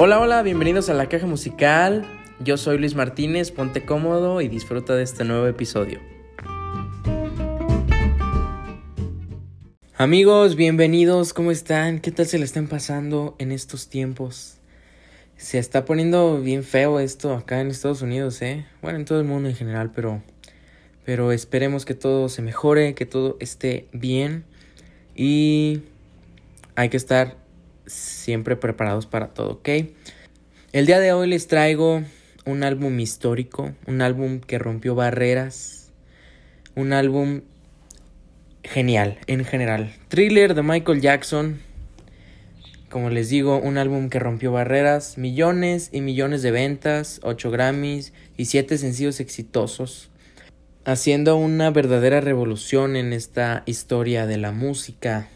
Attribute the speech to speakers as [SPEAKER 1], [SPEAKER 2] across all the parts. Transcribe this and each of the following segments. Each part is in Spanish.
[SPEAKER 1] Hola, hola, bienvenidos a la caja musical. Yo soy Luis Martínez, ponte cómodo y disfruta de este nuevo episodio. Amigos, bienvenidos, ¿cómo están? ¿Qué tal se le están pasando en estos tiempos? Se está poniendo bien feo esto acá en Estados Unidos, ¿eh? Bueno, en todo el mundo en general, pero pero esperemos que todo se mejore, que todo esté bien y hay que estar siempre preparados para todo, ¿ok? El día de hoy les traigo un álbum histórico, un álbum que rompió barreras, un álbum genial en general. Thriller de Michael Jackson, como les digo, un álbum que rompió barreras, millones y millones de ventas, 8 Grammys y 7 sencillos exitosos, haciendo una verdadera revolución en esta historia de la música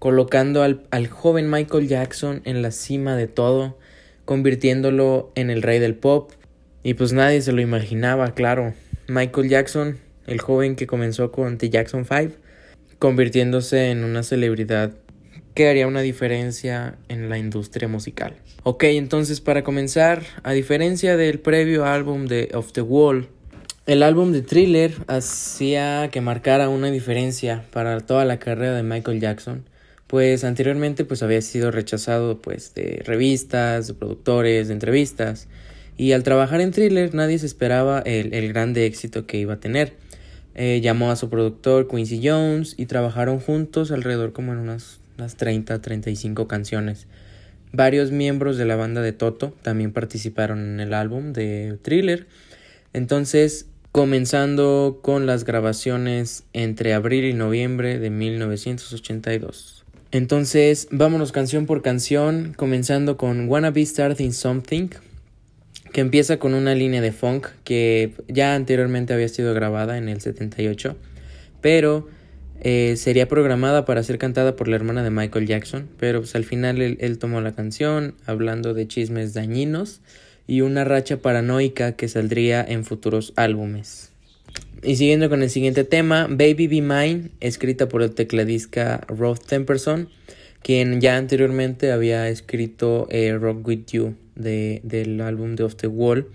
[SPEAKER 1] colocando al, joven Michael Jackson en la cima de todo, convirtiéndolo en el rey del pop. Y pues nadie se lo imaginaba, claro. Michael Jackson, el joven que comenzó con The Jackson 5, convirtiéndose en una celebridad que haría una diferencia en la industria musical. Ok, entonces para comenzar, a diferencia del previo álbum de Off the Wall, el álbum de Thriller hacía que marcara una diferencia para toda la carrera de Michael Jackson pues anteriormente pues había sido rechazado pues de revistas, de productores, de entrevistas y al trabajar en Thriller nadie se esperaba el, el grande éxito que iba a tener. Eh, llamó a su productor Quincy Jones y trabajaron juntos alrededor como en unas, unas 30, 35 canciones. Varios miembros de la banda de Toto también participaron en el álbum de Thriller. Entonces, comenzando con las grabaciones entre abril y noviembre de 1982. Entonces, vámonos canción por canción, comenzando con Wanna Be Starting Something, que empieza con una línea de funk que ya anteriormente había sido grabada en el 78, pero eh, sería programada para ser cantada por la hermana de Michael Jackson, pero pues, al final él, él tomó la canción hablando de chismes dañinos y una racha paranoica que saldría en futuros álbumes. Y siguiendo con el siguiente tema, Baby Be Mine, escrita por el tecladista Rod Temperson, quien ya anteriormente había escrito eh, Rock With You de, del álbum de Off the Wall.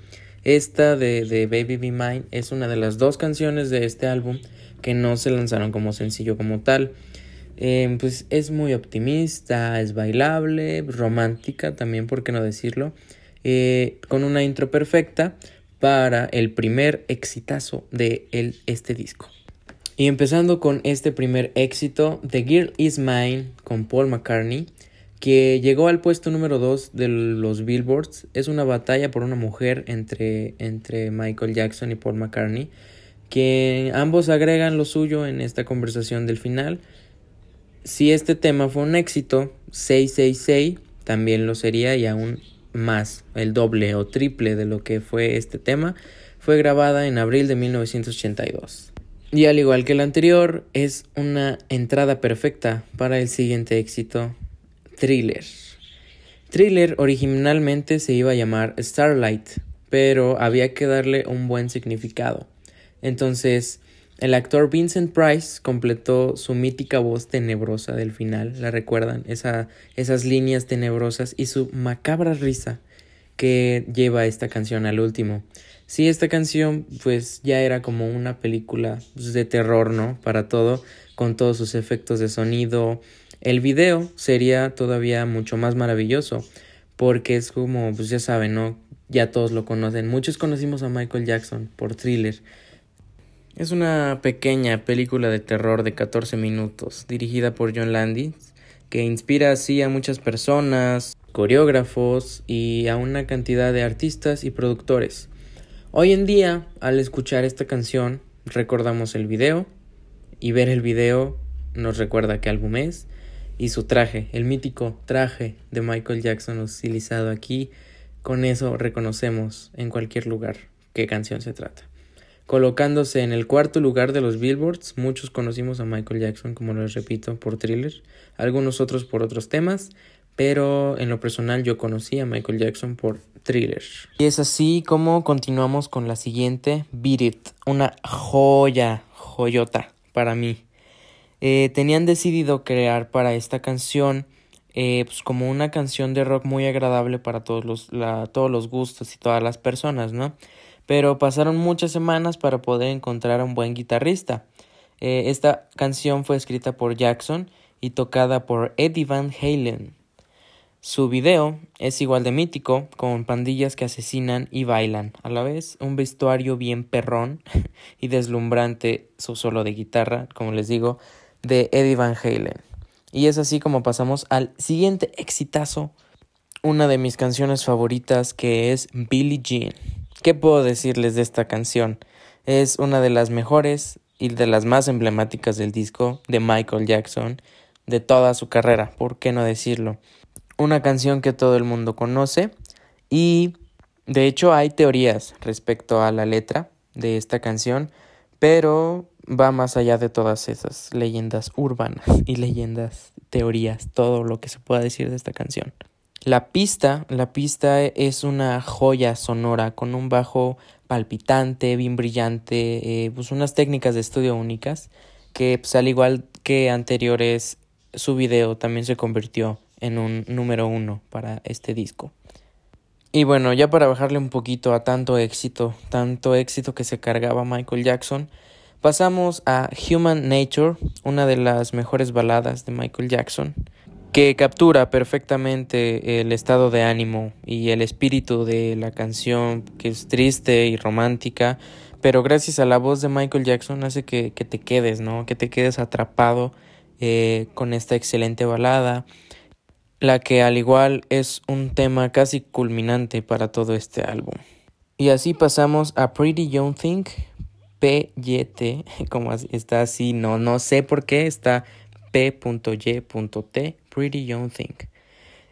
[SPEAKER 1] Esta de, de, Baby Be Mine es una de las dos canciones de este álbum que no se lanzaron como sencillo como tal. Eh, pues es muy optimista, es bailable, romántica también, por qué no decirlo, eh, con una intro perfecta para el primer exitazo de este disco. Y empezando con este primer éxito, The Girl Is Mine con Paul McCartney, que llegó al puesto número 2 de los Billboards. Es una batalla por una mujer entre, entre Michael Jackson y Paul McCartney, que ambos agregan lo suyo en esta conversación del final. Si este tema fue un éxito, 666 también lo sería y aún más, el doble o triple de lo que fue este tema, fue grabada en abril de 1982. Y al igual que el anterior, es una entrada perfecta para el siguiente éxito, Thriller. Thriller originalmente se iba a llamar Starlight, pero había que darle un buen significado. Entonces, el actor Vincent Price completó su mítica voz tenebrosa del final, ¿la recuerdan? Esa, esas líneas tenebrosas y su macabra risa que lleva esta canción al último. Sí, esta canción pues ya era como una película pues, de terror, ¿no? Para todo, con todos sus efectos de sonido. El video sería todavía mucho más maravilloso, porque es como, pues ya saben, ¿no? Ya todos lo conocen. Muchos conocimos a Michael Jackson por thriller es una pequeña película de terror de 14 minutos, dirigida por John Landis, que inspira así a muchas personas, coreógrafos y a una cantidad de artistas y productores. Hoy en día, al escuchar esta canción, recordamos el video y ver el video nos recuerda qué álbum es y su traje, el mítico traje de Michael Jackson utilizado aquí. Con eso reconocemos en cualquier lugar qué canción se trata colocándose en el cuarto lugar de los Billboards. Muchos conocimos a Michael Jackson, como les repito, por thriller, algunos otros por otros temas, pero en lo personal yo conocí a Michael Jackson por thriller. Y es así como continuamos con la siguiente, Beat It, una joya, joyota para mí. Eh, tenían decidido crear para esta canción eh, pues como una canción de rock muy agradable para todos los, todos los gustos y todas las personas, ¿no? Pero pasaron muchas semanas para poder encontrar a un buen guitarrista. Eh, esta canción fue escrita por Jackson y tocada por Eddie Van Halen. Su video es igual de mítico, con pandillas que asesinan y bailan, a la vez un vestuario bien perrón y deslumbrante, su solo de guitarra, como les digo, de Eddie Van Halen. Y es así como pasamos al siguiente exitazo, una de mis canciones favoritas que es Billie Jean. ¿Qué puedo decirles de esta canción? Es una de las mejores y de las más emblemáticas del disco de Michael Jackson de toda su carrera, ¿por qué no decirlo? una canción que todo el mundo conoce y de hecho hay teorías respecto a la letra de esta canción, pero va más allá de todas esas leyendas urbanas y leyendas, teorías, todo lo que se pueda decir de esta canción. La pista, la pista es una joya sonora con un bajo palpitante, bien brillante, eh, pues unas técnicas de estudio únicas que pues, al igual que anteriores su video también se convirtió en un número uno para este disco. Y bueno, ya para bajarle un poquito a tanto éxito, tanto éxito que se cargaba Michael Jackson, pasamos a Human Nature, una de las mejores baladas de Michael Jackson, que captura perfectamente el estado de ánimo y el espíritu de la canción, que es triste y romántica, pero gracias a la voz de Michael Jackson hace que, te quedes, ¿no? Que te quedes atrapado eh, con esta excelente balada la que al igual es un tema casi culminante para todo este álbum. Y así pasamos a Pretty Young Thing, PYT, como está así, no, no sé por qué, está P.Y.T, Pretty Young Thing.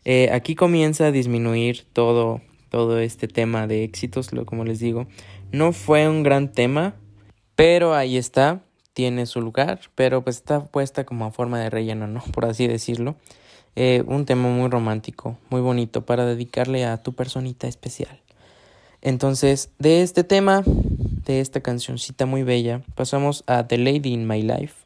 [SPEAKER 1] Eh, aquí comienza a disminuir todo, todo este tema de éxitos, como les digo. No fue un gran tema, pero ahí está, tiene su lugar, pero pues está puesta como a forma de relleno, ¿no? Por así decirlo. Eh, un tema muy romántico, muy bonito para dedicarle a tu personita especial. Entonces, de este tema, de esta cancioncita muy bella, pasamos a The Lady in My Life,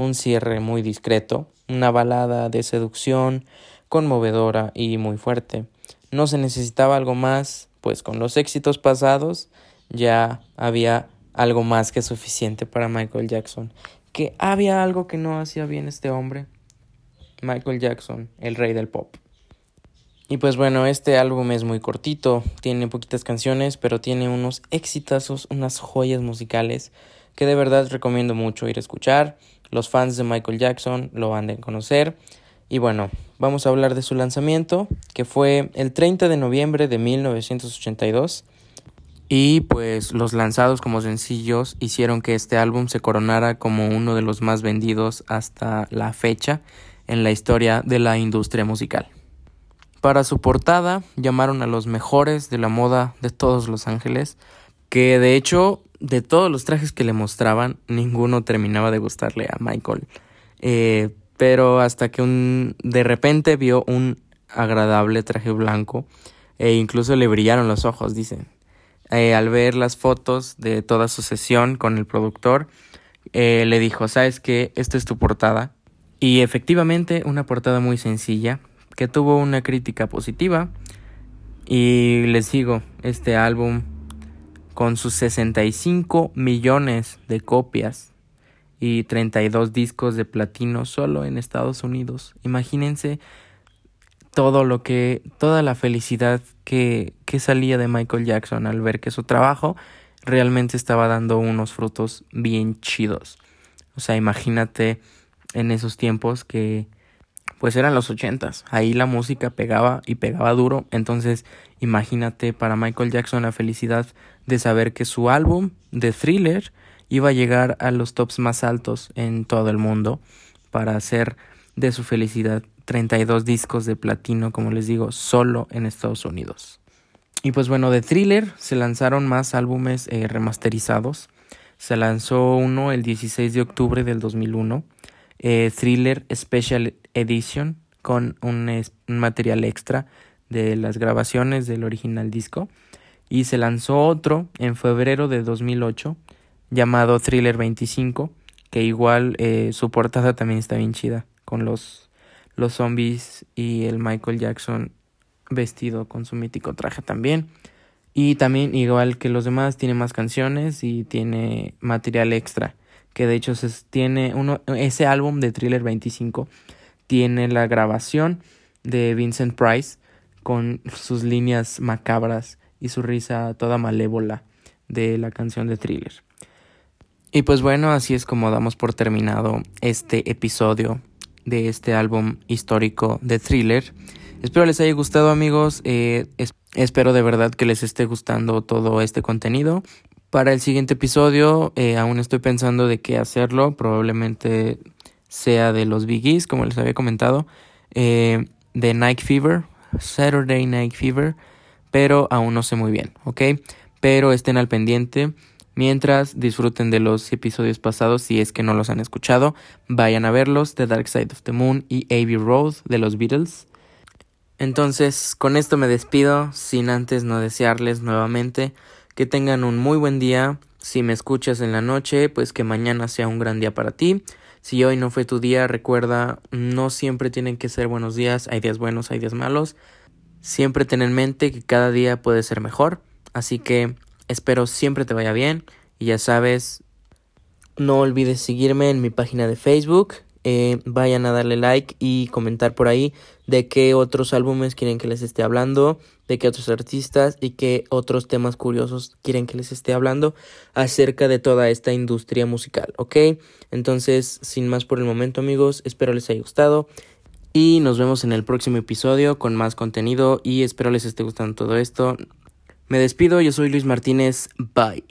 [SPEAKER 1] un cierre muy discreto, una balada de seducción, conmovedora y muy fuerte. No se necesitaba algo más, pues con los éxitos pasados ya había algo más que suficiente para Michael Jackson. Que había algo que no hacía bien este hombre, Michael Jackson, el rey del pop. Y pues bueno, este álbum es muy cortito, tiene poquitas canciones, pero tiene unos exitazos, unas joyas musicales que de verdad recomiendo mucho ir a escuchar. Los fans de Michael Jackson lo han de conocer. Y bueno, vamos a hablar de su lanzamiento, que fue el 30 de noviembre de 1982. Y pues los lanzados como sencillos hicieron que este álbum se coronara como uno de los más vendidos hasta la fecha en la historia de la industria musical. Para su portada llamaron a los mejores de la moda de todos Los Ángeles, que de hecho de todos los trajes que le mostraban, ninguno terminaba de gustarle a Michael. Eh, pero hasta que un, de repente vio un agradable traje blanco e incluso le brillaron los ojos, dicen. Eh, al ver las fotos de toda su sesión con el productor, eh, le dijo, ¿sabes qué? Esta es tu portada. Y efectivamente una portada muy sencilla que tuvo una crítica positiva. Y les digo, este álbum con sus 65 millones de copias y 32 discos de platino solo en Estados Unidos. Imagínense todo lo que, toda la felicidad que, que salía de Michael Jackson al ver que su trabajo realmente estaba dando unos frutos bien chidos. O sea, imagínate en esos tiempos que pues eran los ochentas. Ahí la música pegaba y pegaba duro. Entonces, imagínate para Michael Jackson la felicidad de saber que su álbum de thriller iba a llegar a los tops más altos en todo el mundo para hacer de su felicidad 32 discos de platino, como les digo, solo en Estados Unidos. Y pues bueno, de thriller se lanzaron más álbumes eh, remasterizados. Se lanzó uno el 16 de octubre del 2001 eh, thriller Special Edition con un, material extra de las grabaciones del original disco. Y se lanzó otro en febrero de 2008 llamado Thriller 25, que igual eh, su portada también está bien chida, con los los zombies y el Michael Jackson vestido con su mítico traje también. Y también, igual que los demás, tiene más canciones y tiene material extra. Que de hecho se tiene uno, ese álbum de Thriller 25 tiene la grabación de Vincent Price con sus líneas macabras y su risa toda malévola de la canción de Thriller. Y pues bueno, así es como damos por terminado este episodio de este álbum histórico de Thriller. Espero les haya gustado amigos, eh, espero de verdad que les esté gustando todo este contenido. Para el siguiente episodio eh, aún estoy pensando de qué hacerlo, probablemente sea de los Biggies, como les había comentado, eh, de Night Fever, Saturday Night Fever, pero aún no sé muy bien, ¿ok? Pero estén al pendiente. Mientras disfruten de los episodios pasados, si es que no los han escuchado, vayan a verlos, The Dark Side of the Moon y Abbey Road de los Beatles. Entonces, con esto me despido, sin antes no desearles nuevamente que tengan un muy buen día. Si me escuchas en la noche, pues que mañana sea un gran día para ti. Si hoy no fue tu día, recuerda, no siempre tienen que ser buenos días, hay días buenos, hay días malos. Siempre ten en mente que cada día puede ser mejor, así que espero siempre te vaya bien y ya sabes, no olvides seguirme en mi página de Facebook, eh, vayan a darle like y comentar por ahí de qué otros álbumes quieren que les esté hablando, de qué otros artistas y qué otros temas curiosos quieren que les esté hablando acerca de toda esta industria musical, ¿ok? Entonces, sin más por el momento amigos, espero les haya gustado y nos vemos en el próximo episodio con más contenido y espero les esté gustando todo esto. Me despido, yo soy Luis Martínez, bye.